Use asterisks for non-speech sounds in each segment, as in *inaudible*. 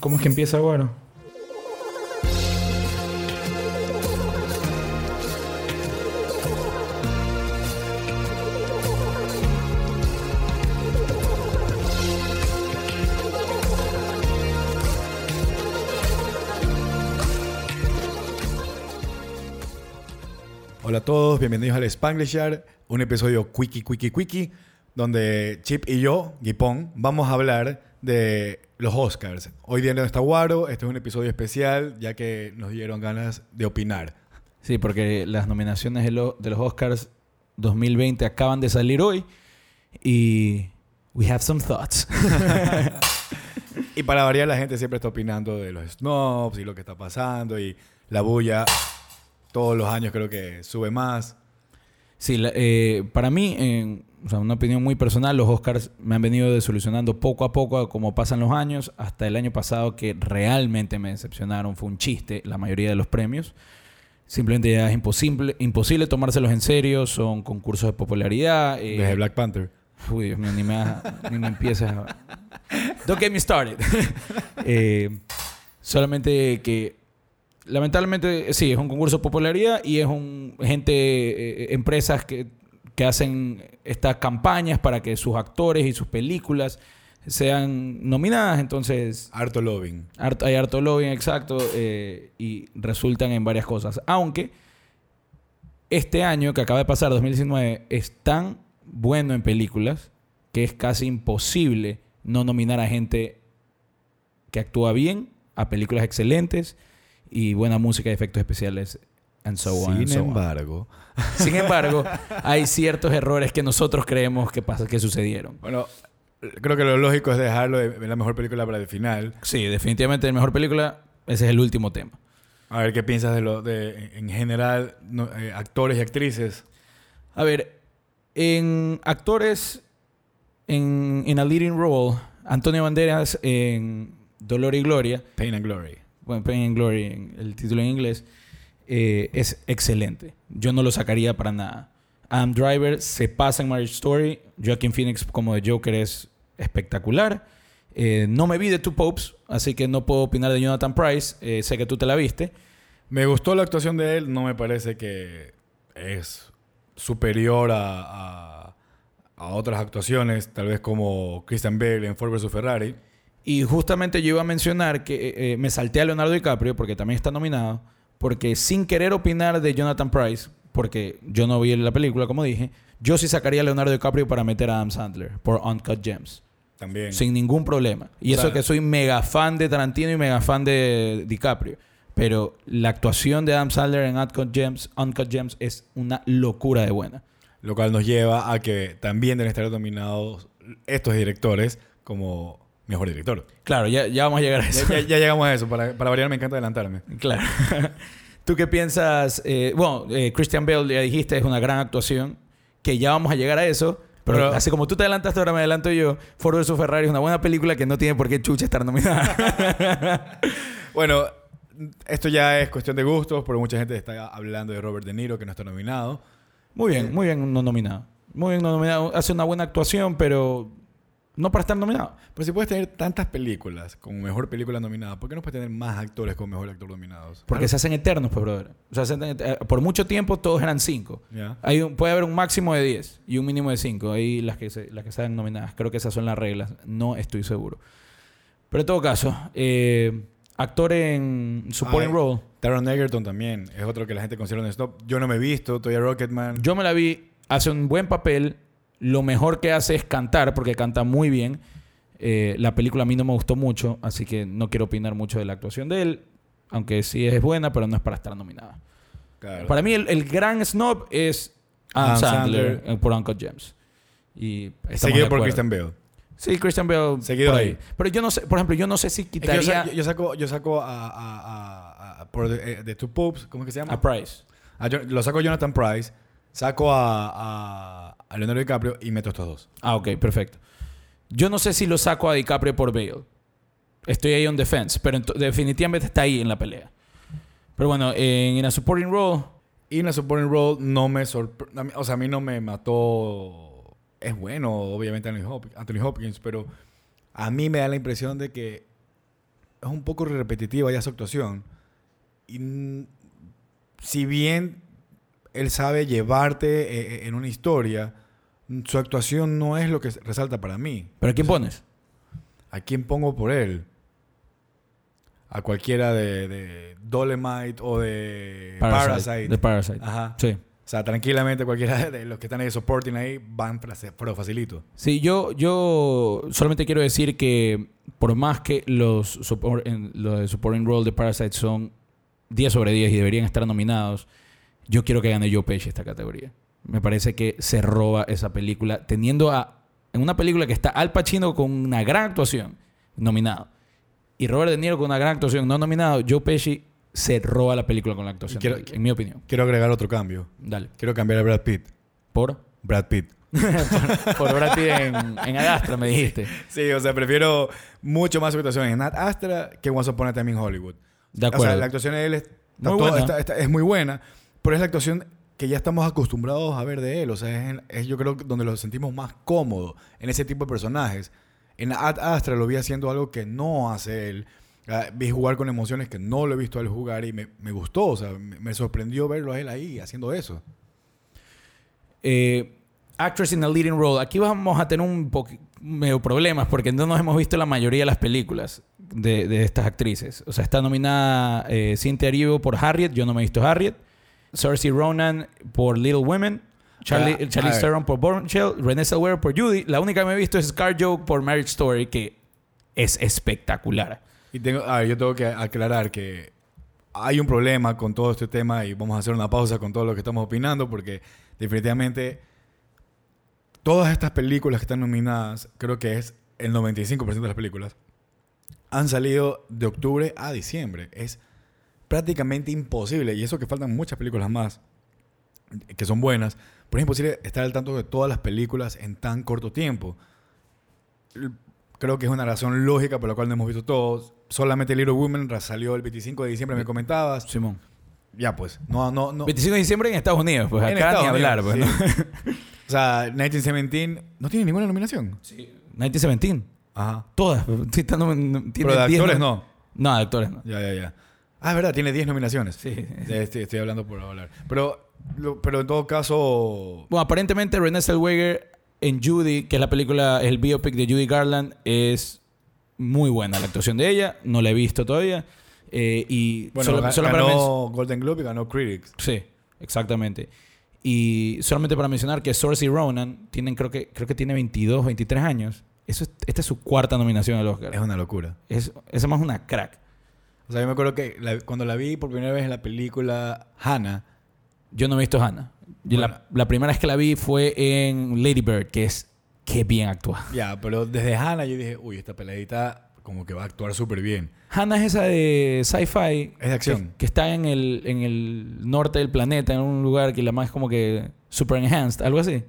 ¿Cómo es que empieza, bueno? Hola a todos, bienvenidos al Spanglish Yard, un episodio quickie, quickie, quickie, donde Chip y yo, Guipón, vamos a hablar de los Oscars. Hoy día no está Guaro, este es un episodio especial ya que nos dieron ganas de opinar. Sí, porque las nominaciones de, lo- de los Oscars 2020 acaban de salir hoy y we have some thoughts. *laughs* Y para variar, la gente siempre está opinando de los snobs y lo que está pasando y la bulla todos los años creo que sube más. Sí, la- eh, para mí, en o sea, una opinión muy personal, los Oscars me han venido desilusionando poco a poco como pasan los años. Hasta el año pasado que realmente me decepcionaron, fue un chiste la mayoría de los premios. Simplemente ya es imposible, imposible tomárselos en serio, son concursos de popularidad. eh, Desde Black Panther. Uy, Dios mío, ni me, ni me empieces a... Don't get me started. *laughs* Eh, solamente que, lamentablemente, sí, es un concurso de popularidad y es un gente, eh, empresas que, que hacen estas campañas para que sus actores y sus películas sean nominadas. Entonces, Harto. Harto- hay harto lobbying, exacto, eh, y resultan en varias cosas. Aunque este año que acaba de pasar, 2019, es tan bueno en películas que es casi imposible no nominar a gente que actúa bien, a películas excelentes y buena música y efectos especiales. And so on, and Sin so on. embargo, Sin embargo, *laughs* hay ciertos errores que nosotros creemos que, pasa, que sucedieron. bueno, creo que lo lógico es dejarlo de de la mejor película para el final. Sí, definitivamente la mejor película, ese es el último tema. A ver qué piensas de lo de en general no, eh, actores y actrices. A ver, en actores, en, en a leading role, Antonio Banderas en Dolor y Gloria, Pain and Glory. Bueno, Pain and Glory, el título en inglés, eh, es excelente. Yo no lo sacaría para nada. Adam Driver se pasa en Marriage Story. Joaquin Phoenix como de Joker es espectacular. Eh, no me vi de Two Popes, así que no puedo opinar de Jonathan Price. Eh, sé que tú te la viste. Me gustó la actuación de él, no me parece que es superior a, a, a otras actuaciones, tal vez como Christian Bale en Ford vs Ferrari. Y justamente yo iba a mencionar que eh, eh, me salté a Leonardo DiCaprio, porque también está nominado, porque sin querer opinar de Jonathan Price, porque yo no vi la película, como dije, yo sí sacaría a Leonardo DiCaprio para meter a Adam Sandler por Uncut Gems. También. Sin ningún problema. Y O eso sea- que soy mega fan de Tarantino y mega fan de DiCaprio. Pero la actuación de Adam Sandler en Uncut Gems, Uncut Gems es una locura de buena. Lo cual nos lleva a que también deben estar nominados estos directores como mejor director. Claro, ya, ya vamos a llegar a Ya, eso. ya- ya llegamos a eso. Para, para variar me encanta adelantarme. Claro. *laughs* ¿Tú qué piensas? Eh, bueno, eh, Christian Bale, ya dijiste, es una gran actuación. Que ya vamos a llegar a eso. Pero, Pero- así como tú te adelantaste, ahora me adelanto yo. Ford vs. Ferrari es una buena película que no tiene por qué chucha estar nominada. *laughs* Bueno, esto ya es cuestión de gustos, porque mucha gente está hablando de Robert De Niro, que no está nominado. muy bien, muy bien no nominado. Muy bien no nominado. Hace una buena actuación, pero no para estar nominado. Pero si puedes tener tantas películas como mejor película nominada, ¿por qué no puedes tener más actores como mejor actor nominados? Porque se hacen eternos, pues, brother. O sea, se hacen et- eh, por mucho tiempo todos eran cinco. Un- puede haber un máximo de 10 y un mínimo de 5. Ahí las que, se, las que sean nominadas. Creo que esas son las reglas. No estoy seguro. Pero en todo caso, eh, actor en supporting role. Taron Egerton también es otro que la gente considera un stop. Yo no me he visto, todavía Rocketman. Yo me la vi, hace un buen papel. Lo mejor que hace es cantar, porque canta muy bien. Eh, la película a mí no me gustó mucho, así que no quiero opinar mucho de la actuación de él. Aunque sí es buena, pero no es para estar nominada. Claro. Para mí, el, el gran snob es Adam Adam Sandler, Sandler. eh, por Uncut Gems. Y Seguido por. Christian Bale. Sí, Christian Bale. Seguido por ahí. Pero yo no sé, por ejemplo, yo no sé si Es que yo, quitaría yo saco, yo saco a, a, a- a- por de, eh, de Two Popes, ¿cómo es que se llama? a Price. A Jo- lo saco Jonathan Price, saco a, a, a Leonardo DiCaprio y meto estos dos. Ah, ok, perfecto. Yo no sé si lo saco a DiCaprio por Bale. Estoy ahí on defense, pero definitivamente está ahí en la pelea. Pero bueno, en, en a supporting role, Y en la supporting role no me sorprendió. O sea, a mí no me mató. Es bueno, obviamente, Anthony Hopkins, Anthony Hopkins, pero a mí me da la impresión de que es un poco repetitiva ya su actuación. Y si bien él sabe llevarte eh, eh, en una historia, su actuación no es lo que resalta para mí. ¿Pero a quién pones? ¿A quién pongo por él? A cualquiera de, de Dolemite o de Parasite. De Parasite. Ajá. Sí. O sea, tranquilamente cualquiera *laughs* de los que están ahí supporting ahí van pero facilito. Sí, yo, yo solamente quiero decir que por más que los, support, en, los de supporting role de Parasite son 10 sobre 10 y deberían estar nominados, yo quiero que gane Joe Pesci esta categoría. Me parece que se roba esa película teniendo a en una película que está Al Pacino con una gran actuación nominado y Robert De Niro con una gran actuación no nominado, Joe Pesci se roba la película con la actuación, en mi opinión. Quiero agregar otro cambio. Dale. Quiero cambiar a Brad Pitt. ¿Por? Brad Pitt. *laughs* por, Brad Pitt en, en Astra, me dijiste. Sí, o sea, prefiero mucho más su actuación en Ad Astra que Once Upon a Time in Hollywood. De acuerdo. O sea, la actuación de él es muy, buena. es muy buena, pero es la actuación que ya estamos acostumbrados a ver de él. O sea, es, es, yo creo donde lo sentimos más cómodo en ese tipo de personajes. En Ad Astra lo vi haciendo algo que no hace él. Ah, vi jugar con emociones que no lo he visto a él jugar y me, me gustó, o sea, me, sorprendió verlo a él ahí haciendo eso. Eh, actress in a leading role. Aquí vamos a tener un medio problemas porque no nos hemos visto la mayoría de las películas de, de estas actrices. O sea, está nominada eh, Cynthia Erivo por Harriet, yo no me he visto Harriet. Saoirse Ronan por Little Women. Charlie, ah, Charlie Theron por Bombshell. Renée Zellweger por Judy. La única que me he visto es Scar Joke por Marriage Story, que es espectacular. Y tengo, yo tengo que aclarar que hay un problema con todo este tema y vamos a hacer una pausa con todo lo que estamos opinando porque definitivamente todas estas películas que están nominadas, creo que es el 95% de las películas, han salido de octubre a diciembre. Es prácticamente imposible, y eso que faltan muchas películas más que son buenas, pero es imposible estar al tanto de todas las películas en tan corto tiempo creo que es una razón lógica por la cual no hemos visto todos. Solamente Little Women salió el 25 de diciembre, me comentabas. Simón. Ya, pues. No, no, no. 25 de diciembre en Estados Unidos, pues acá ni hablar, pues, *laughs* o sea, 1917 no tiene ninguna nominación. Sí. 1917. Ajá. Todas. *laughs* Sí, no, Pero de actores no. No, de actores no. Ya, ya, ya. Ah, es verdad, tiene 10 nominaciones. Sí. Estoy, estoy, hablando por hablar. Pero, pero en todo caso. Bueno, aparentemente Renée Zellweger en Judy, que es la película, el biopic de Judy Garland, es muy buena la actuación de ella. No la he visto todavía. Eh, y bueno, ganó Golden Globe y ganó Critics. Sí, exactamente. Y solamente para mencionar que Saoirse Ronan tienen, creo que, creo que tiene 22, 23 años. Eso esta es su cuarta nominación al Oscar. Es una locura. Es, es más una crack. O sea, yo me acuerdo que cuando la vi por primera vez en la película Hannah. Yo no he visto Hannah la, primera vez que la vi fue en Lady Bird, que es que bien actúa. Ya, pero desde Hannah yo dije, uy, esta peladita como que va a actuar súper bien. Hannah es esa de sci-fi. Es de acción. Que, está en el, en el norte del planeta, en un lugar que la más como que super enhanced, algo así.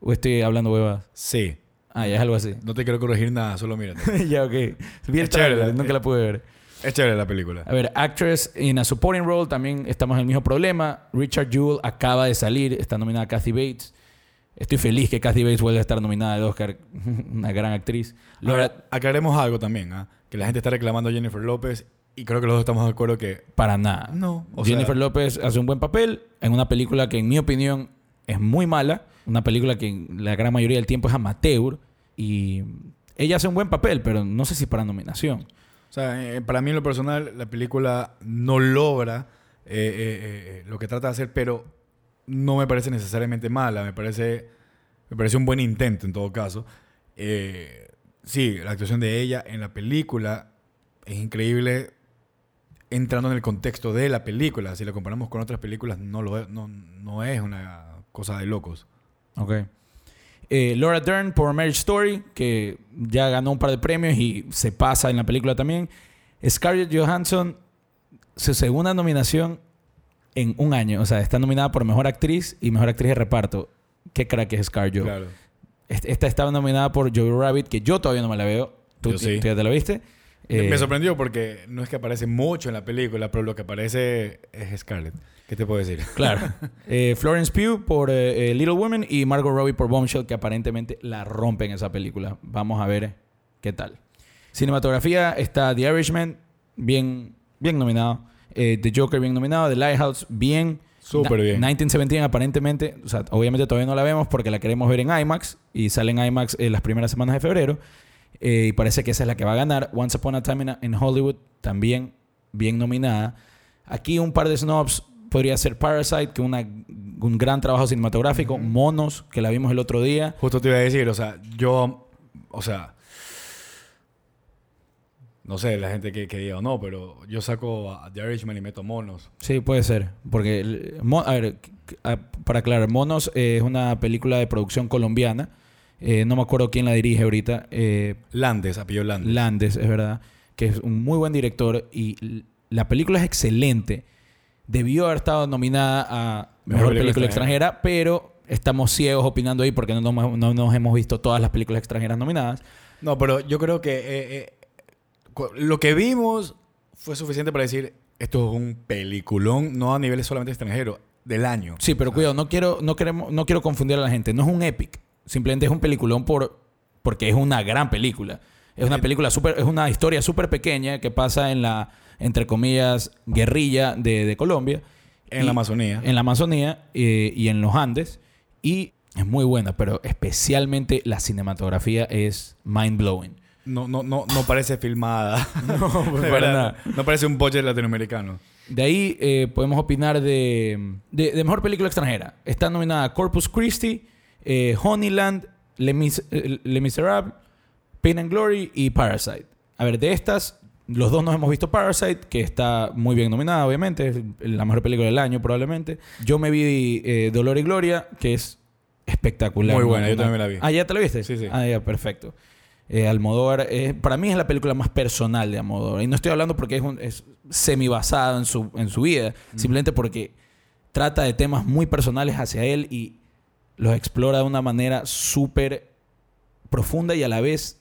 ¿O estoy hablando huevadas? Sí. Ah, ya es algo así. No te quiero corregir nada, solo mírate. *laughs* ya, ok. Bien chévere, nunca la pude ver. Es chévere la película. A ver, Actress in a Supporting Role, también estamos en el mismo problema. Richard Jewell acaba de salir, está nominada Kathy Bates. Estoy feliz que Kathy Bates vuelva a estar nominada de Oscar, *laughs* una gran actriz. Ahora, aclaremos algo también, ¿ah? que la gente está reclamando a Jennifer López y creo que los dos estamos de acuerdo que... Para nada. No. Jennifer López hace un buen papel en una película que en mi opinión es muy mala, una película que la gran mayoría del tiempo es amateur y ella hace un buen papel, pero no sé si para nominación. O sea, eh, para mí en lo personal, la película no logra eh, eh, lo que trata de hacer, pero no me parece necesariamente mala. Me parece, me parece un buen intento en todo caso. sí, la actuación de ella en la película es increíble entrando en el contexto de la película. Si la comparamos con otras películas, no, lo, no, no es una cosa de locos. Ok. Eh, Laura Dern por Marriage Story, que ya ganó un par de premios y se pasa en la película también. Scarlett Johansson, su segunda nominación en un año. O sea, está nominada por Mejor Actriz y Mejor Actriz de Reparto. Qué crack es Scarlett. Claro. Esta estaba nominada por Joey Rabbit, que yo todavía no me la veo. ¿Tú, ya te la viste? me eh, sorprendió porque no es que aparece mucho en la película, pero lo que aparece es Scarlett. ¿Qué te puedo decir? *laughs* Claro. *laughs* Eh, Florence Pugh por eh, Little Women y Margot Robbie por Bombshell, que aparentemente la rompen esa película. Vamos a ver qué tal. Cinematografía está The Irishman, bien, bien nominado. Eh, The Joker, bien nominado. The Lighthouse, bien. Súper bien. 1917, aparentemente, o sea, obviamente todavía no la vemos porque la queremos ver en IMAX y sale en IMAX en las primeras semanas de febrero. Eh, y parece que esa es la que va a ganar. Once Upon a Time in, in Hollywood, también bien nominada. Aquí un par de snobs podría ser Parasite, que es una, un gran trabajo cinematográfico. Monos, que la vimos el otro día. Justo te iba a decir, o sea, yo, o sea, no sé, la gente que, que diga o no, pero yo saco a The Irishman y meto monos. Sí, puede ser. Porque, el- a ver, a- para aclarar, Monos eh, es una película de producción colombiana. Eh, no me acuerdo quién la dirige ahorita. Eh, Landes, apellido Landes. Landes, es verdad. Que es un muy buen director y la película es excelente. Debió haber estado nominada a Mejor, película película, extranjera. extranjera, pero estamos ciegos opinando ahí porque no, nos- no nos hemos visto todas las películas extranjeras nominadas. No, pero yo creo que eh, eh, lo que vimos fue suficiente para decir, esto es un peliculón, no a niveles solamente extranjero, del año. Sí, pero cuidado, no quiero, no queremos, no quiero confundir a la gente. No es un epic. Simplemente es un peliculón por, porque es una gran película. Es una película súper, es una historia súper pequeña que pasa en la, entre comillas, guerrilla de, de Colombia. En Y- la Amazonía. En la Amazonía eh, y en los Andes. Y es muy buena, pero especialmente la cinematografía es mind blowing. No, no, no, no parece filmada. *laughs* No, *laughs* De para verdad. nada. No parece un budget latinoamericano. De ahí eh, podemos opinar de, de, de mejor película extranjera. Está nominada Corpus Christi, eh, Honeyland, Les, Mis- eh, Les Miserables, Pain and Glory y Parasite. A ver, de estas, los dos nos hemos visto Parasite, que está muy bien nominada, obviamente. Es la mejor película del año, probablemente. Yo me vi eh, Dolor y Gloria, que es espectacular. Muy buena, yo también me la vi. Ah, ¿ya te la viste? Sí, sí. Ah, ya, perfecto. Eh, Almodóvar, eh, para mí es la película más personal de Almodóvar. Y no estoy hablando porque es, un- es semi basado en su, en su vida, simplemente porque trata de temas muy personales hacia él y los explora de una manera súper profunda y a la vez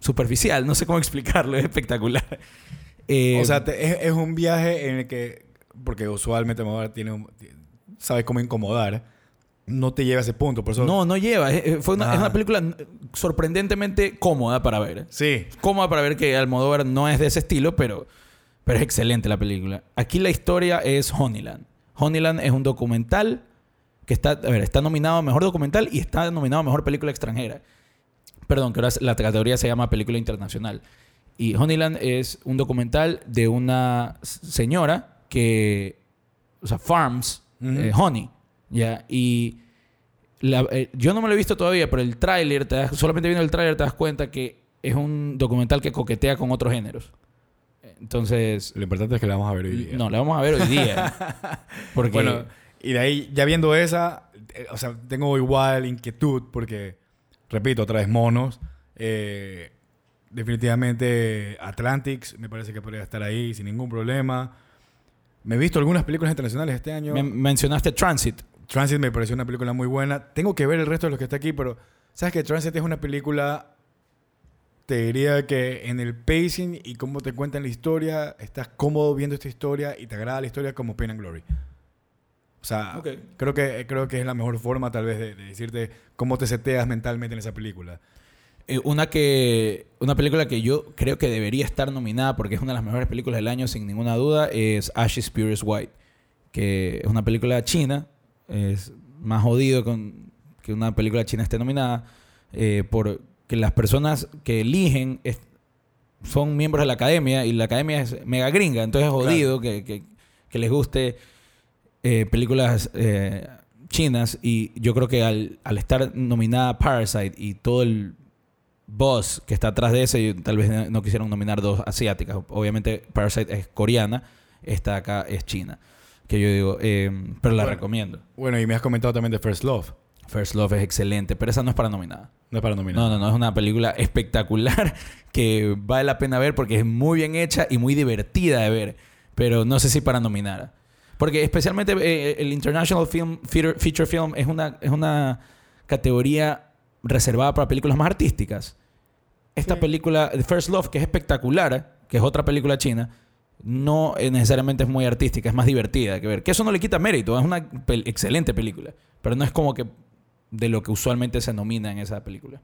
superficial. No sé cómo *laughs* explicarlo, es espectacular. Eh, o sea, te- es, es un viaje en el que, porque usualmente tiene un- sabe cómo incomodar, no te lleva a ese punto. Por eso, no, no lleva. Es, fue una, es Ah. una película sorprendentemente cómoda para ver. Sí. cómoda para ver que Almodóvar no es de ese estilo, pero, pero es excelente la película. Aquí la historia es Honeyland. Honeyland es un documental que está, a ver, está nominado a Mejor Documental y está nominado a Mejor Película Extranjera. Perdón, que ahora la categoría se llama Película Internacional. Y Honeyland es un documental de una señora que, o sea, farms eh, honey, ¿ya? Y la- eh, yo no me lo he visto todavía, pero el tráiler, solamente viendo el tráiler te das cuenta que es un documental que coquetea con otros géneros. Entonces, Lo importante es que la vamos a ver hoy día. no, la vamos a ver hoy día. *laughs* Porque, Bueno, y de ahí, ya viendo esa, eh, o sea, tengo igual inquietud porque, repito, otra vez monos. Eh, definitivamente Atlantics me parece que podría estar ahí sin ningún problema. Me he visto algunas películas internacionales este año. me- mencionaste Transit. Transit me pareció una película muy buena. Tengo que ver el resto de los que está aquí, pero sabes que Transit es una película, te diría que en el pacing y cómo te cuentan la historia, estás cómodo viendo esta historia y te agrada la historia como Pain and Glory. O sea, creo, que, creo que es la mejor forma tal vez de, de decirte cómo te seteas mentalmente en esa película. Eh, una que una película que yo creo que debería estar nominada porque es una de las mejores películas del año sin ninguna duda es Ashes Pure White que es una película china es más jodido con, que una película china esté nominada eh, por que las personas que eligen es- son miembros de la academia y la academia es mega gringa entonces es jodido que, que- que les guste eh, películas eh, chinas y yo creo que al, al estar nominada Parasite y todo el boss que está atrás de ese, tal vez no- quisieron nominar dos asiáticas. Obviamente Parasite es coreana, esta acá es china. Que yo digo, eh, pero la Bueno. recomiendo. Bueno, y me has comentado también de First Love. First Love es excelente, pero esa no es para nominada. No es para nominar. No, no, no, es una película espectacular *laughs* que vale la pena ver porque es muy bien hecha y muy divertida de ver, pero no sé si para nominar. Porque especialmente eh, el International Film Feature, Feature Film es una, es una categoría reservada para películas más artísticas. Esta Sí. película, The First Love, que es espectacular, que es otra película china, no necesariamente es muy artística, es más divertida que ver. Que eso no le quita mérito, es una pel- excelente película, pero no es como que de lo que usualmente se nomina en esa película.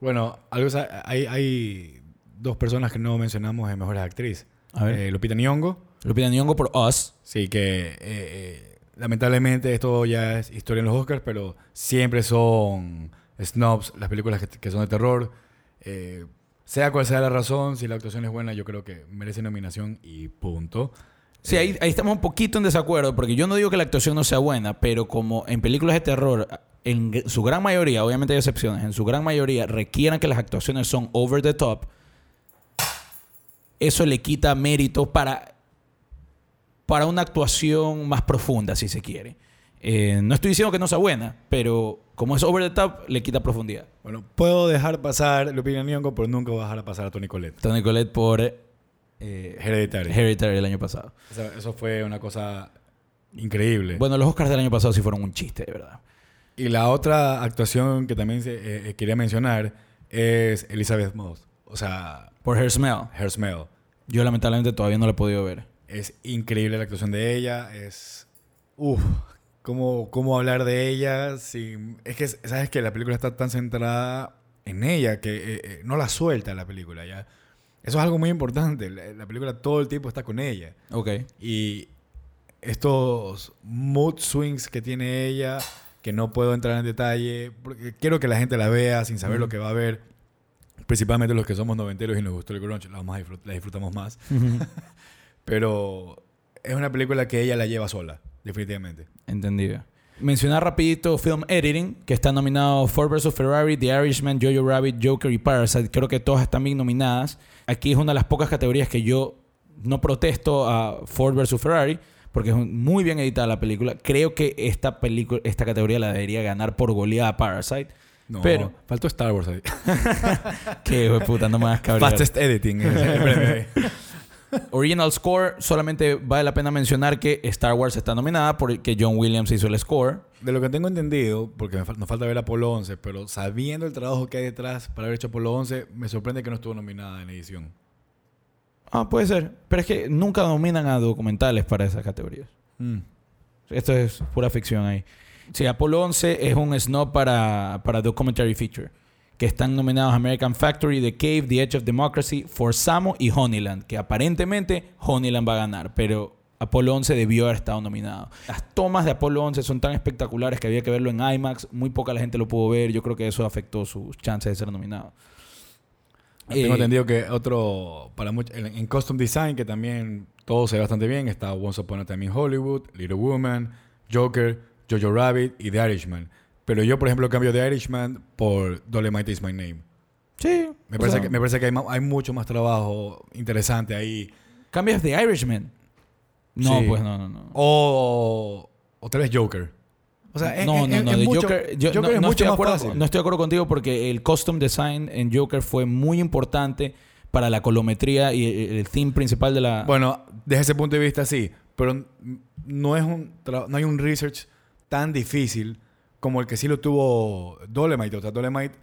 Bueno, algo, hay, hay dos personas que no mencionamos en Mejores Actriz. A ver. Eh, Lupita Nyong'o. Lupita Nyong'o por Us. Sí, que eh, eh, lamentablemente esto ya es historia en los Oscars, pero siempre son snobs las películas que, que son de terror. Eh, sea cual sea la razón, si la actuación es buena, yo creo que merece nominación y punto. Sí, ahí, ahí estamos un poquito en desacuerdo, porque yo no digo que la actuación no sea buena, pero como en películas de terror, en su gran mayoría, obviamente hay excepciones, en su gran mayoría requieran que las actuaciones son over the top, eso le quita mérito para, para una actuación más profunda, si se quiere. Eh, no estoy diciendo que no sea buena, pero como es over the top, le quita profundidad. Bueno, puedo dejar pasar Lupita Nyong'o, pero nunca voy a dejar pasar a Tony Collette. Tony Collette por eh, Hereditary. Hereditary el año pasado. O sea, eso fue una cosa increíble. Bueno, los Oscars del año pasado sí fueron un chiste, de verdad. Y la otra actuación que también se- eh, eh, quería mencionar es Elizabeth Moss. O sea, Por Her Smell. Her Smell. Yo lamentablemente todavía no la he podido ver. Es increíble la actuación de ella. Es. Uff. ¿Cómo, ¿Cómo hablar de ella? sin- Es que, ¿sabes que La película está tan centrada en ella que eh, eh, no la suelta la película ya. Eso es algo muy importante. La, la película todo el tiempo está con ella. Ok. Y estos mood swings que tiene ella, que no puedo entrar en detalle, porque quiero que la gente la vea sin saber lo que va a ver. Principalmente los que somos noventeros y nos gustó el grunge, la, a disfrut- la disfrutamos más. *laughs* Pero es una película que ella la lleva sola, definitivamente. Entendido. Mencionar rapidito Film Editing, que está nominado Ford vs. Ferrari, The Irishman, Jojo Rabbit, Joker y Parasite. Creo que todas están bien nominadas. Aquí es una de las pocas categorías que yo no protesto a Ford vs. Ferrari, porque es muy bien editada la película. Creo que esta película, esta categoría la debería ganar por goleada a Parasite. No, Pero- faltó Star Wars ahí. *laughs* De puta, no me hagas. *laughs* Fastest editing. *laughs* Original Score, solamente vale la pena mencionar que Star Wars está nominada porque John Williams hizo el score. De lo que tengo entendido, porque me fal- nos falta ver Apolo 11, pero sabiendo el trabajo que hay detrás para haber hecho Apolo 11, me sorprende que no estuvo nominada en edición. Ah, puede ser. Pero es que nunca nominan a documentales para esas categorías. Mm. Esto es pura ficción ahí. Sí, Apolo 11 es un snob para, para Documentary Feature. Que están nominados American Factory, The Cave, The Edge of Democracy, For Samo y Honeyland. Que aparentemente Honeyland va a ganar. Pero Apolo 11 debió haber estado nominado. Las tomas de Apolo 11 son tan espectaculares que había que verlo en IMAX. Muy poca la gente lo pudo ver. Yo creo que eso afectó sus chances de ser nominado. Tengo Eh, entendido que otro, para mucho, en, en Custom Design, que también todo se ve bastante bien, está Once Upon a Time in Hollywood, Little Woman, Joker, Jojo Rabbit y The Irishman. Pero yo, por ejemplo, cambio The Irishman por Dolemite is My Name. Sí. Me parece, sea, que, me parece que hay, mucho más trabajo interesante ahí. ¿Cambias de Irishman? No, Sí. pues no, no, no. O, o tal vez Joker. O sea, es, no, es- no, es- no. es de mucho- Joker, yo- Joker no, es no mucho estoy de más acuerdo, fácil. no estoy de acuerdo contigo porque el custom design en Joker fue muy importante para la colometría y el, el theme principal de la... Bueno, desde ese punto de vista sí, pero no es un no hay un research tan difícil como el que sí lo tuvo Dolemite. O sea, Dolemite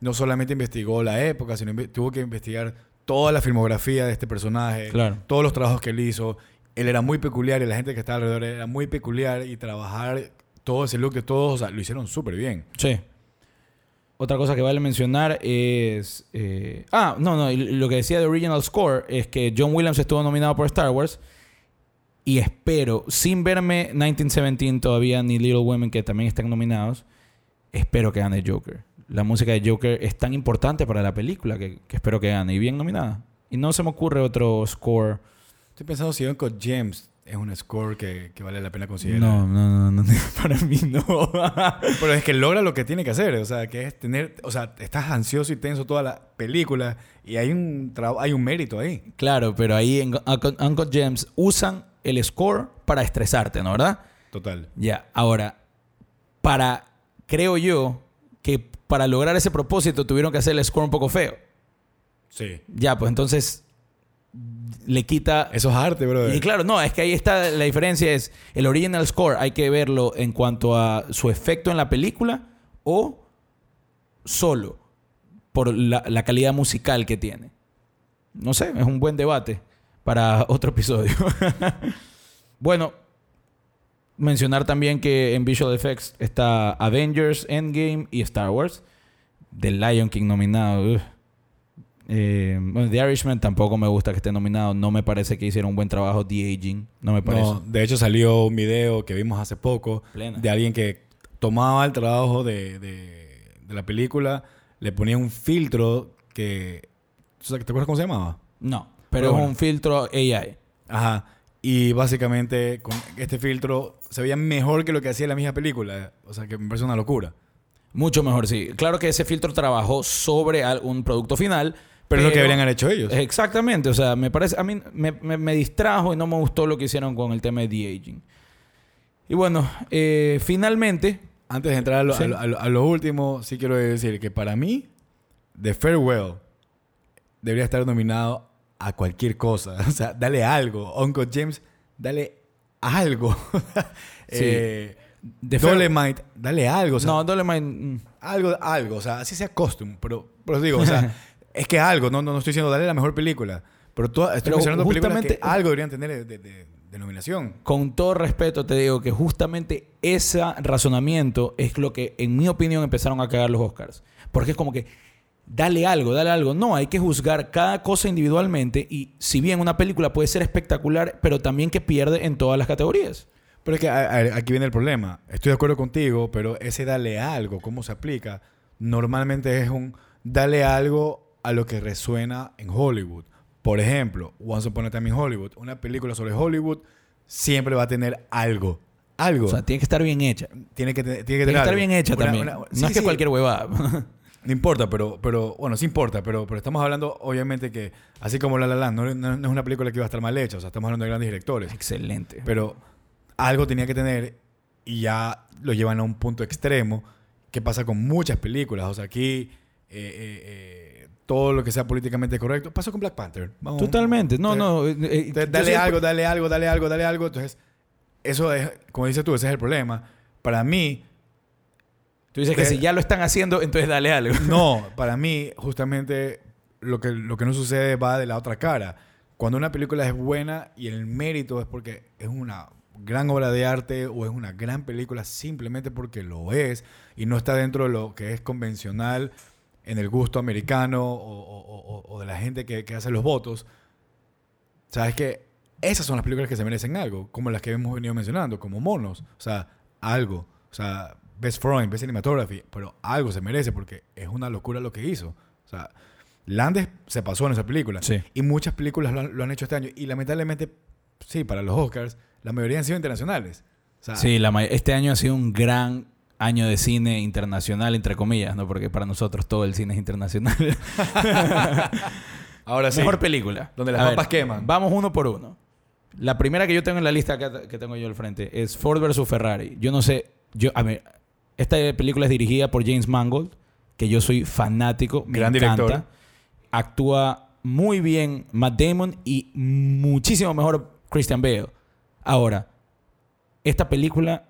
no solamente investigó la época, sino tuvo que investigar toda la filmografía de este personaje, Claro. todos los trabajos que él hizo. Él era muy peculiar y la gente que estaba alrededor era muy peculiar y trabajar todo ese look de todos, o sea, lo hicieron súper bien. Sí. Otra cosa que vale mencionar es... eh, Ah, no, no. Lo que decía de Original Score es que John Williams estuvo nominado por Star Wars. Y espero, sin verme 1917 todavía, ni Little Women, que también están nominados, espero que gane Joker. La música de Joker es tan importante para la película que, espero que gane. Y bien nominada. Y no se me ocurre otro score. Estoy pensando si Uncle James es un score que, que vale la pena considerar. No, no, no, no. *laughs* Para mí no. Pero es que logra lo que tiene que hacer, o sea, que es tener, o sea, estás ansioso y tenso toda la película y hay un hay un mérito ahí. claro, pero ahí en Uncle James usan el score para estresarte, ¿no? ¿Verdad? Total. Ya, ahora, para, creo yo, que para lograr ese propósito tuvieron que hacer el score un poco feo. Sí. Ya, pues entonces le quita... Eso es arte, brother. Y claro, no, es que ahí está la diferencia es el original score hay que verlo en cuanto a su efecto en la película o solo por la, la calidad musical que tiene. No sé, es un buen debate para *laughs* otro episodio. *laughs* bueno, mencionar también que en Visual Effects está Avengers, Endgame y Star Wars. The Lion King nominado. Eh, bueno, The Irishman tampoco me gusta que esté nominado. No me parece que hicieron un buen trabajo de aging. No me parece. No, de hecho salió un video que vimos hace poco Plena. de alguien que tomaba el trabajo de, de- de la película, le ponía un filtro que... ¿Tú sabes- ¿Te acuerdas cómo se llamaba? No, pero Pero es bueno. un filtro AI. Ajá. Y básicamente con este filtro se veía mejor que lo que hacía la misma película. O sea, que me parece una locura. Mucho mejor, sí. Claro que ese filtro trabajó sobre un producto final. Pero, es lo que deberían haber hecho ellos. Exactamente. O sea, me parece... A mí me, me- me distrajo y no me gustó lo que hicieron con el tema de The Aging. Y bueno, eh, finalmente... Antes de entrar a lo, Sí. a lo- a lo- a lo último, sí quiero decir que para mí, The Farewell debería estar nominado a cualquier cosa. *laughs* O sea, dale algo. Uncle James, dale algo. *laughs* Sí. eh, Dolemite, dale algo. O sea, no, Dolemite... mm, algo, algo. O sea, así sea costume. Pero, pero digo, o sea, *laughs* es que algo. No, no, no estoy diciendo dale la mejor película. Pero tú, estoy Pero mencionando películas que algo deberían tener de, de- de- de nominación. Con todo respeto te digo que justamente ese razonamiento es lo que, en mi opinión, empezaron a cagar los Oscars. Porque es como que, dale algo, dale algo. No, hay que juzgar cada cosa individualmente y si bien una película puede ser espectacular, pero también que pierde en todas las categorías. Pero es que a- a- aquí viene el problema. Estoy de acuerdo contigo, pero ese dale algo, ¿cómo se aplica? Normalmente es un dale algo a lo que resuena en Hollywood. Por ejemplo, Once Upon a Time in Hollywood, una película sobre Hollywood, siempre va a tener algo. Algo. O sea, tiene que estar bien hecha. tiene que, tiene que, Tiene que estar bien hecha Una- también. una- no sí, es que sí. cualquier huevada. *laughs* No importa, pero, pero bueno, sí importa, pero, pero estamos hablando, obviamente, que así como La La Land, no, no- no es una película que iba a estar mal hecha, o sea, estamos hablando de grandes directores. Excelente. Pero algo tenía que tener y ya lo llevan a un punto extremo que pasa con muchas películas. O sea, aquí eh, eh, eh, todo lo que sea políticamente correcto pasó con Black Panther. Vamos. Totalmente. No, no. eh, eh, dale siempre- algo, dale algo, dale algo, dale algo. Entonces, eso es, como dices tú, ese es el problema. Para mí, Tú dices que si ya lo están haciendo, entonces dale algo. *laughs* no, *laughs* para mí, justamente lo que, lo que no sucede va de la otra cara. Cuando una película es buena y el mérito es porque es una gran obra de arte o es una gran película simplemente porque lo es y no está dentro de lo que es convencional en el gusto americano o, o- o- o de la gente que, que hace los votos. Sabes que esas son las películas que se merecen algo, como las que hemos venido mencionando, como monos. O sea, algo. O sea, Best Front, Best Cinematography, pero algo se merece porque es una locura lo que hizo. O sea, Landes se pasó en esa película. Sí. Y muchas películas lo han, lo han hecho este año. Y lamentablemente, sí, para los Oscars, la mayoría han sido internacionales. O sea, Sí, la este año ha sido un gran año de cine internacional, entre comillas, ¿no? Porque para nosotros todo el cine es internacional. *laughs* ahora sí. Mejor película. Donde las A papas queman. Vamos uno por uno. La primera que yo tengo en la lista que, que tengo yo al frente es Ford vs. Ferrari. Yo no sé, yo, a ver, esta película es dirigida por James Mangold, que yo soy fanático, me Gran encanta. director. Actúa muy bien Matt Damon y muchísimo mejor Christian Bale. Ahora, esta película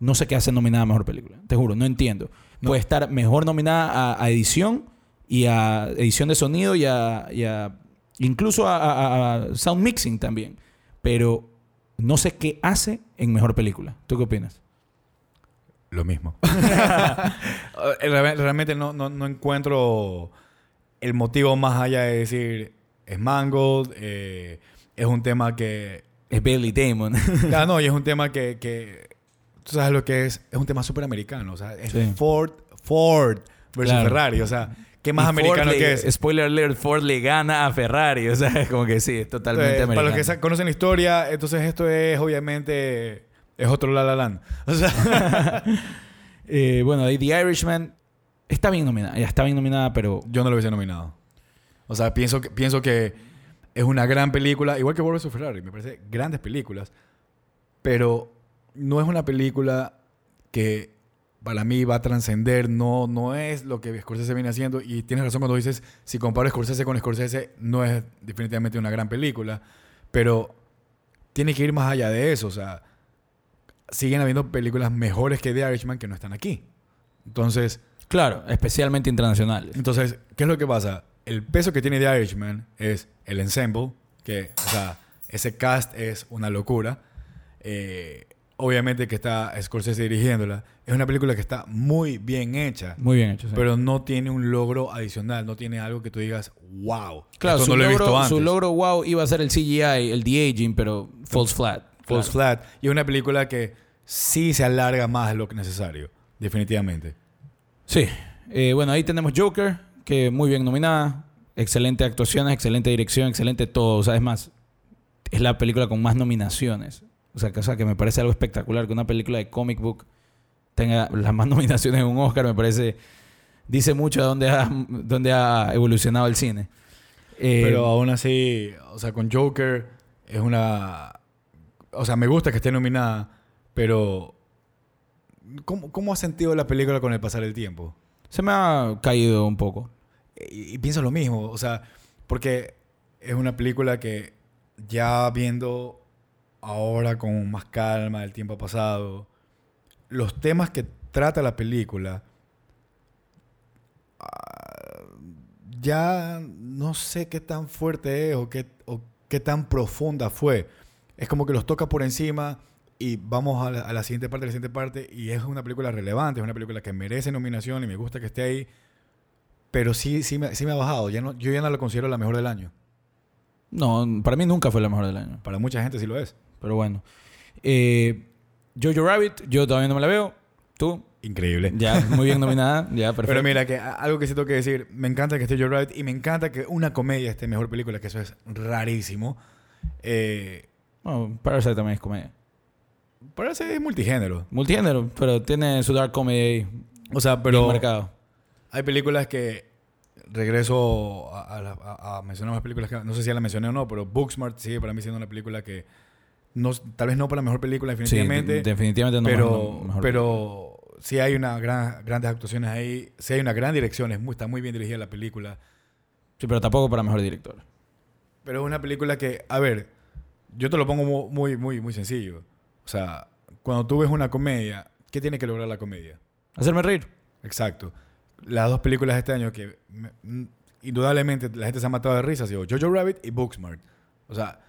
no sé qué hace nominada a mejor película. Te juro, no entiendo. No. Puede estar mejor nominada a, a edición y a edición de sonido y a, y a- incluso a, sound mixing también. Pero no sé qué hace en mejor película. ¿Tú qué opinas? Lo mismo. *laughs* Eh, Real- Realmente no, no, no encuentro el motivo más allá de decir es Mangold, eh, es un tema que... Es Bailey Damon. *laughs* Ah, no, y es un tema que, que... Tú sabes lo que es. Es un tema súper americano. O sea, es Sí. Ford, Ford versus Claro. Ferrari. O sea, ¿qué más Y americano le- que es? Spoiler alert, Ford le gana a Ferrari. O sea, es *laughs* como que sí, es totalmente Eh, americano. para los que conocen la historia, entonces esto es obviamente... Es otro La La Land. O sea, *laughs* Eh, bueno, The Irishman está bien nominada. Ya está bien nominada, pero yo no lo hubiese nominado. O sea, pienso que, pienso que es una gran película, igual que Ford vs. Ferrari, me parece grandes películas, pero no es una película que para mí va a trascender, no, no es lo que Scorsese viene haciendo, y tienes razón cuando dices, si comparo Scorsese con Scorsese, no es definitivamente una gran película, pero tiene que ir más allá de eso, o sea, siguen habiendo películas mejores que The Irishman que no están aquí. Entonces, claro, especialmente internacionales. entonces, ¿qué es lo que pasa? El peso que tiene The Irishman es el ensemble, que, o sea, ese cast es una locura. Eh, obviamente que está Scorsese dirigiéndola, es una película que está muy bien hecha, Muy bien hecho. sí. pero no tiene un logro adicional, no tiene algo que tú digas, wow, claro, su, no lo he visto logro, antes. su logro wow iba a ser el CGI, el de-aging, pero falls flat. Falls Claro. flat. Y es una película que sí se alarga más de lo que necesario, definitivamente. Sí. Eh, bueno, ahí tenemos Joker, que muy bien nominada. Excelente actuaciones, excelente dirección, excelente todo. O sea, es más, es la película con más nominaciones. O sea, que, o sea, que me parece algo espectacular que una película de comic book tenga las más *laughs* nominaciones en un Oscar. Me parece... Dice mucho de dónde ha, dónde ha evolucionado el cine. Eh, Pero aún así, o sea, con Joker es una... O sea, me gusta que esté nominada, pero... ¿Cómo, cómo has sentido la película con el pasar del tiempo? se me ha caído un poco. Y, y pienso lo mismo, o sea, porque es una película que ya viendo ahora con más calma el tiempo pasado, los temas que trata la película, ah, ya no sé qué tan fuerte es o qué, o qué tan profunda fue. Es como que los toca por encima y vamos a la, a la siguiente parte, a la siguiente parte, y es una película relevante, es una película que merece nominación y me gusta que esté ahí. Pero sí, sí me, sí me ha bajado. Ya no, yo ya no la considero la mejor del año. No, para mí nunca fue la mejor del año. Para mucha gente sí lo es. Pero bueno. Eh, Jojo Rabbit, yo todavía no me la veo. Tú, Increíble. ya muy bien *laughs* nominada. Ya, perfecto. Pero mira, que algo que sí tengo que decir, me encanta que esté Joe Rabbit y me encanta que una comedia esté mejor película, que eso es rarísimo. Eh, Bueno, Parasite también es comedia. parece es multigénero. Multigénero, pero tiene su dark comedy. O sea, Pero marcado. hay películas que regreso a, a- a mencionar más películas que no sé si ya la mencioné o no, pero Booksmart sigue para mí siendo una película que no, tal vez no para la mejor película Sí, definitivamente, definitivamente no pero, mejor- pero sí hay una gran, grandes actuaciones ahí, sí hay una gran dirección, es muy, está muy bien dirigida la película. Sí, pero tampoco para mejor director. Pero es una película que, a ver, yo te lo pongo mu- muy, muy, muy sencillo. O sea, cuando tú ves una comedia, ¿qué tiene que lograr la comedia? Hacerme reír. Exacto. Las dos películas de este año que me- indudablemente la gente se ha matado de risa han sido Jojo Rabbit y Booksmart. O sea,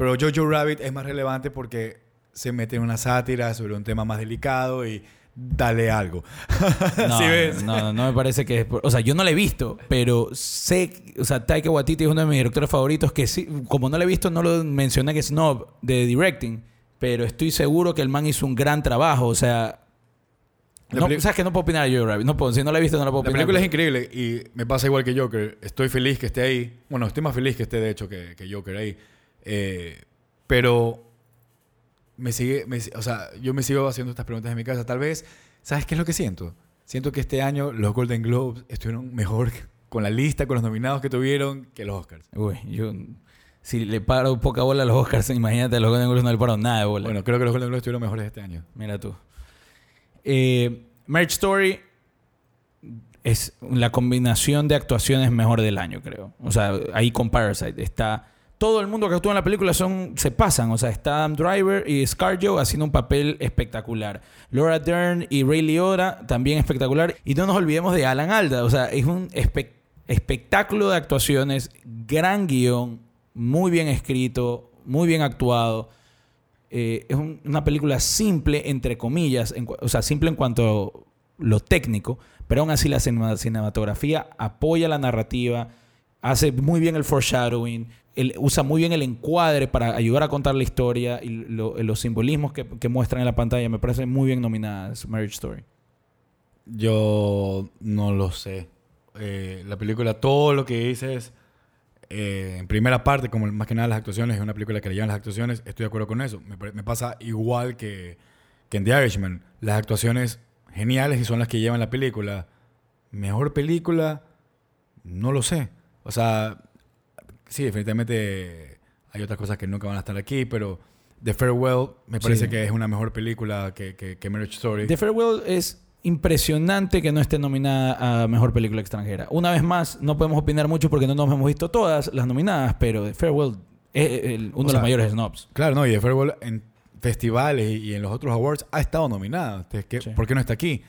pero Jojo Rabbit es más relevante porque se mete en una sátira sobre un tema más delicado y dale algo. *laughs* No, ¿Sí ves? no, no, no me parece que es... por- O sea, yo no la he visto, pero sé... O sea, Taika Waititi es uno de mis directores favoritos que sí... Como no la he visto, no lo mencioné que es snob de directing. Pero estoy seguro que el man hizo un gran trabajo. O sea... La No, ¿Sabes que no puedo opinar de Jojo Rabbit? No puedo. Si no la he visto, no la puedo La opinar. película es increíble y me pasa igual que Joker. Estoy feliz que esté ahí. Bueno, estoy más feliz que esté, de hecho, que, que Joker ahí. Eh, pero me sigue, me o sea, yo me sigo haciendo estas preguntas en mi casa. Tal vez, ¿sabes qué es lo que siento? Siento que este año los Golden Globes estuvieron mejor *laughs* con la lista, con los nominados que tuvieron, que los Oscars. Uy, yo... Si le paro poca bola a los Oscars, *laughs* imagínate, a los Golden Globes no le paro nada de bola. Bueno, creo que los Golden Globes estuvieron mejores este año. Mira tú. Eh, Marriage Story es la combinación de actuaciones mejor del año, creo. O sea, ahí con Parasite está... Todo el mundo que actúa en la película son, se pasan. O sea, está Adam Driver y ScarJo haciendo un papel espectacular. Laura Dern y Ray Liotta también espectacular. Y no nos olvidemos de Alan Alda. O sea, es un espe- espectáculo de actuaciones, gran guion, muy bien escrito, muy bien actuado. Eh, es un- una película simple, entre comillas, o sea, simple en cuanto a lo técnico, pero aún así la cinema- cinematografía apoya la narrativa, hace muy bien el foreshadowing, el- usa muy bien el encuadre para ayudar a contar la historia y lo- los simbolismos que, que muestran en la pantalla. Me parece muy bien nominadas Marriage Story. Yo no lo sé. Eh, la película, todo lo que dices eh, en primera parte, como más que nada las actuaciones, es una película que le llevan las actuaciones, estoy de acuerdo con eso. Me, me pasa igual que, que en The Irishman. Las actuaciones geniales y son las que llevan la película. Mejor película, no lo sé. O sea, sí, definitivamente hay otras cosas que nunca van a estar aquí, pero The Farewell me parece Sí. que es una mejor película que, que, que Marriage Story. The Farewell es impresionante que no esté nominada a Mejor Película Extranjera. Una vez más, no podemos opinar mucho porque no nos hemos visto todas las nominadas, pero The Farewell es el- uno de sea, los mayores snobs. Claro, no, y The Farewell en festivales y, en los otros awards ha estado nominada. Entonces, ¿qué- Sí. ¿Por qué no está aquí?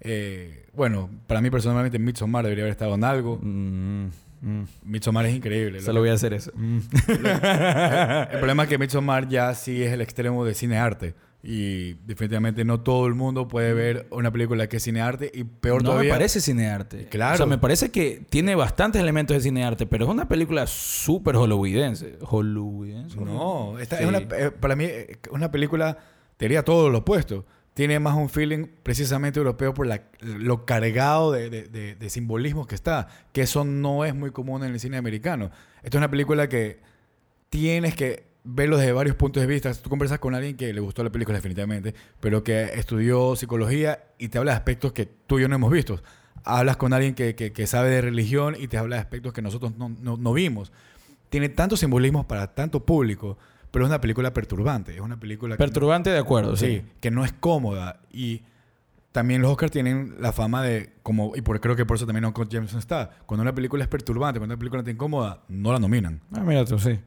Eh, bueno, para mí personalmente Midsommar debería haber estado en algo. Mm, mm. Midsommar es increíble. Lo Solo voy a hacer eso. *laughs* Mm. el problema es que Midsommar ya sí es el extremo de cine-arte. Y definitivamente no todo el mundo puede ver una película que es cinearte y peor no todavía. me parece cinearte. Claro. O sea, me parece que tiene bastantes elementos de cinearte, pero es una película súper hollywoodense. Hollywoodense. No, esta Sí. es una, eh, para mí eh, una película, te diría todo lo opuesto. Tiene más un feeling precisamente europeo por lo cargado de, de, simbolismos que está, que eso no es muy común en el cine americano. Esta es una película que tienes que verlo desde varios puntos de vista. Tú conversas con alguien que le gustó la película definitivamente, pero que estudió psicología y te habla de aspectos que tú y yo no hemos visto. Hablas con alguien que, sabe de religión y te habla de aspectos que nosotros no, no- no vimos. Tiene tantos simbolismos para tanto público, pero es una película perturbante. Es una película que, Perturbante, de acuerdo, sí. sí, que no es cómoda. Y también los Oscars tienen la fama de, como y por, creo que por eso también Uncle Jameson está. Cuando una película es perturbante, cuando una película está incómoda, no la nominan. Ah, mira tú, sí.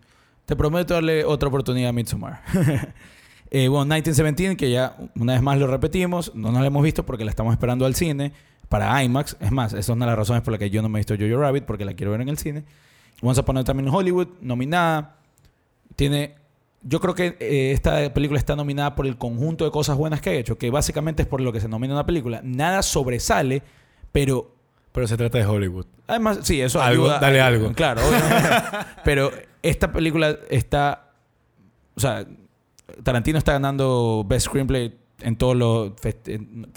Te prometo darle otra oportunidad a Midsommar. *laughs* eh, bueno, 1917, que ya una vez más lo repetimos, no nos la hemos visto porque la estamos esperando al cine para IMAX. Es más, esa es una de las razones por las que yo no me he visto Jojo Rabbit, porque la quiero ver en el cine. Vamos a poner también Hollywood, nominada. Tiene. Yo creo que eh, esta película está nominada por el conjunto de cosas buenas que ha hecho, que básicamente es por lo que se nomina una película. Nada sobresale, pero Pero se trata de Hollywood. Además, sí, eso Algo, ayuda. dale algo. Claro, obviamente. *laughs* Pero esta película está. O sea, Tarantino está ganando Best Screenplay en todos los.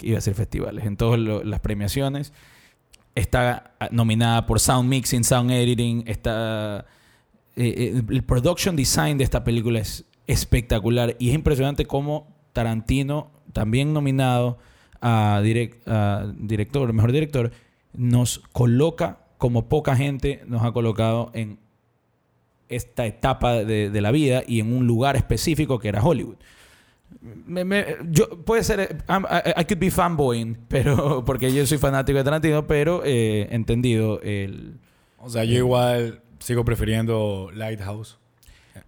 iba a decir festivales, en todas las premiaciones. Está ah, nominada por Sound Mixing, Sound Editing. Está. Eh, eh, el production design de esta película es espectacular y es impresionante cómo Tarantino, también nominado a, direc- a director, mejor director, nos coloca como poca gente nos ha colocado en esta etapa de, de la vida y en un lugar específico que era Hollywood. Me- me- yo, puede ser, I could be fanboying, pero, *laughs* porque yo soy fanático de Tarantino, pero eh, entendido el... O sea, yo igual sigo prefiriendo Lighthouse.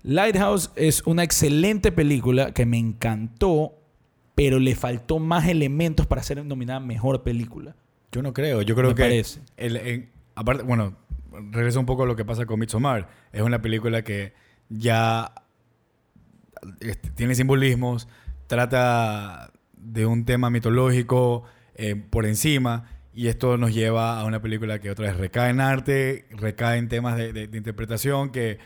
Lighthouse es una excelente película que me encantó, pero le faltó más elementos para ser nominada mejor película. Yo no creo. Yo creo Me que. parece. el- aparte, bueno, regreso un poco a lo que pasa con Midsommar. Es una película que ya este, tiene simbolismos, trata de un tema mitológico eh, por encima. Y esto nos lleva a una película que otra vez recae en arte, recae en temas de, interpretación que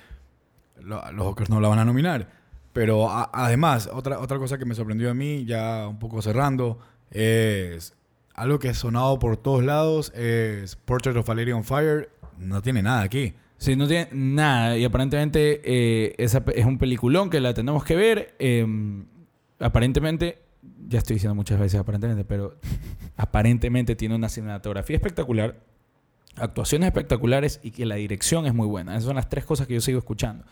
lo- los Oscars no la van a nominar. Pero además, otra, otra cosa que me sorprendió a mí, ya un poco cerrando, es algo que ha sonado por todos lados, es Portrait of Lady on Fire. No tiene nada aquí. Sí, no tiene nada. Y aparentemente eh, esa es un peliculón que la tenemos que ver. Eh, aparentemente, ya estoy diciendo muchas veces aparentemente, pero aparentemente tiene una cinematografía espectacular, actuaciones espectaculares y que la dirección es muy buena. Esas son las tres cosas que yo sigo escuchando.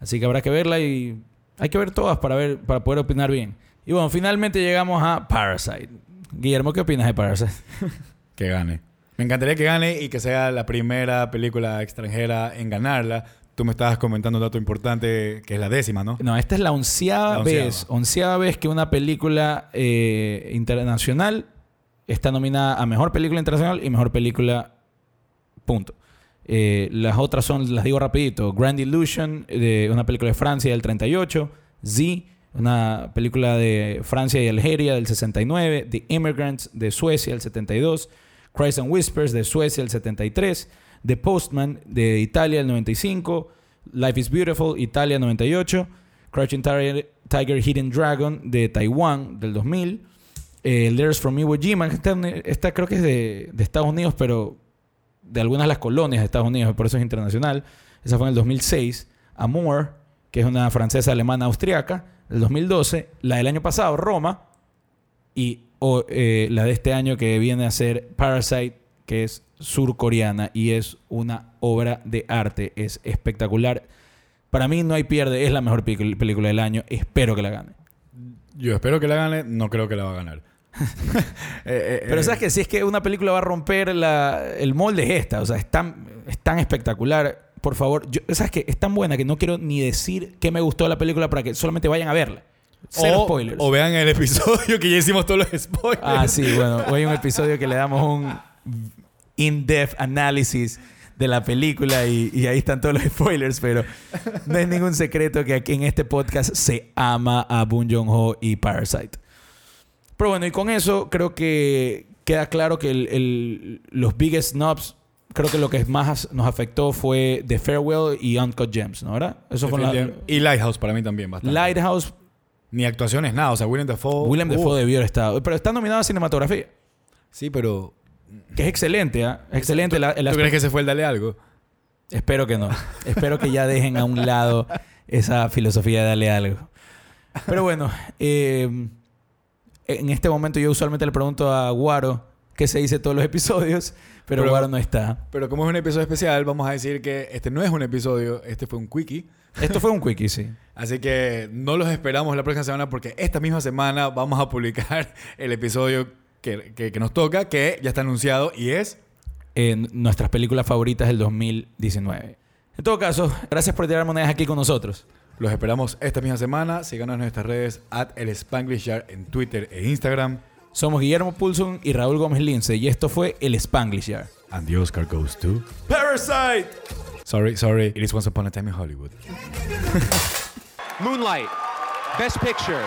Así que habrá que verla y hay que ver todas para, ver, para poder opinar bien. Y bueno, finalmente llegamos a Parasite. Guillermo, ¿qué opinas de Parasite? Que gane. Me encantaría que gane y que sea la primera película extranjera en ganarla. Tú me estabas comentando un dato importante, que es la décima, ¿no? No, esta es la onceava, La onceava. vez. Onceava vez que una película eh, internacional está nominada a Mejor Película Internacional y Mejor Película... Punto. Eh, las otras son, las digo rapidito. Grand Illusion, de una película de Francia del 38. Z, una película de Francia y Algeria del 69. The Immigrants, de Suecia del 72. Cries and Whispers, de Suecia del 73. The Postman, de Italia del 95. Life is Beautiful, Italia 98. Crouching Tiger, Hidden Dragon, de Taiwán del 2000. Eh, Letters from Iwo Jima, esta, creo que es de, Estados Unidos, pero de algunas de las colonias de Estados Unidos, por eso es internacional. Esa fue en el 2006. Amour, que es una francesa, alemana, austriaca, del 2012. La del año pasado, Roma. Y eh, la de este año que viene a ser Parasite, que es surcoreana y es una obra de arte. Es espectacular. Para mí no hay pierde, es la mejor pel- película del año. Espero que la gane. Yo espero que la gane, no creo que la va a ganar. *laughs* Eh, eh, Pero sabes que si es que una película va a romper la- el molde es esta. O sea, es tan, es tan espectacular. Por favor, yo, sabes que es tan buena que no quiero ni decir qué me gustó la película para que solamente vayan a verla. Cero o, spoilers. O vean el episodio que ya hicimos todos los spoilers. Ah, sí, bueno, hoy hay un episodio que le damos un in-depth análisis de la película y, y ahí están todos los *laughs* spoilers, pero no es ningún secreto que aquí en este podcast se ama a Boon Joon-ho y Parasite. Pero bueno, y con eso creo que queda claro que el- el- los biggest snubs, creo que lo que más nos afectó fue The Farewell y Uncut Gems, ¿no? ¿Verdad? Eso fue la, Y Lighthouse para mí también bastante. Lighthouse. Ni actuaciones, nada. O sea, William Dafoe... William uh, Defoe debió haber estado. Pero está nominado a cinematografía. Sí, pero... Que es excelente, ¿ah? Excelente. la- el ¿Tú crees que se fue el Dale Algo? Espero que no. Espero que ya dejen a un lado esa filosofía de darle algo. Pero bueno, eh, en este momento yo usualmente le pregunto a Guaro qué se dice todos los episodios, pero, Pero- Guaro no está. Pero como es un episodio especial, vamos a decir que este no es un episodio, este fue un quickie. Esto fue un quickie, sí. Así que no los esperamos la próxima semana porque esta misma semana vamos a publicar el episodio que, que- que nos toca, que ya está anunciado y es... En nuestras películas favoritas del 2019. En todo caso, gracias por tirar monedas aquí con nosotros. Los esperamos esta misma semana. Síganos en nuestras redes at el Spanglish Yard en Twitter e Instagram. Somos Guillermo Pulson y Raúl Gómez Lince y esto fue el Spanglish Yard. And the Oscar goes to... Parasite! Sorry, sorry. It is once upon a time in Hollywood. *laughs* Moonlight, Best Picture,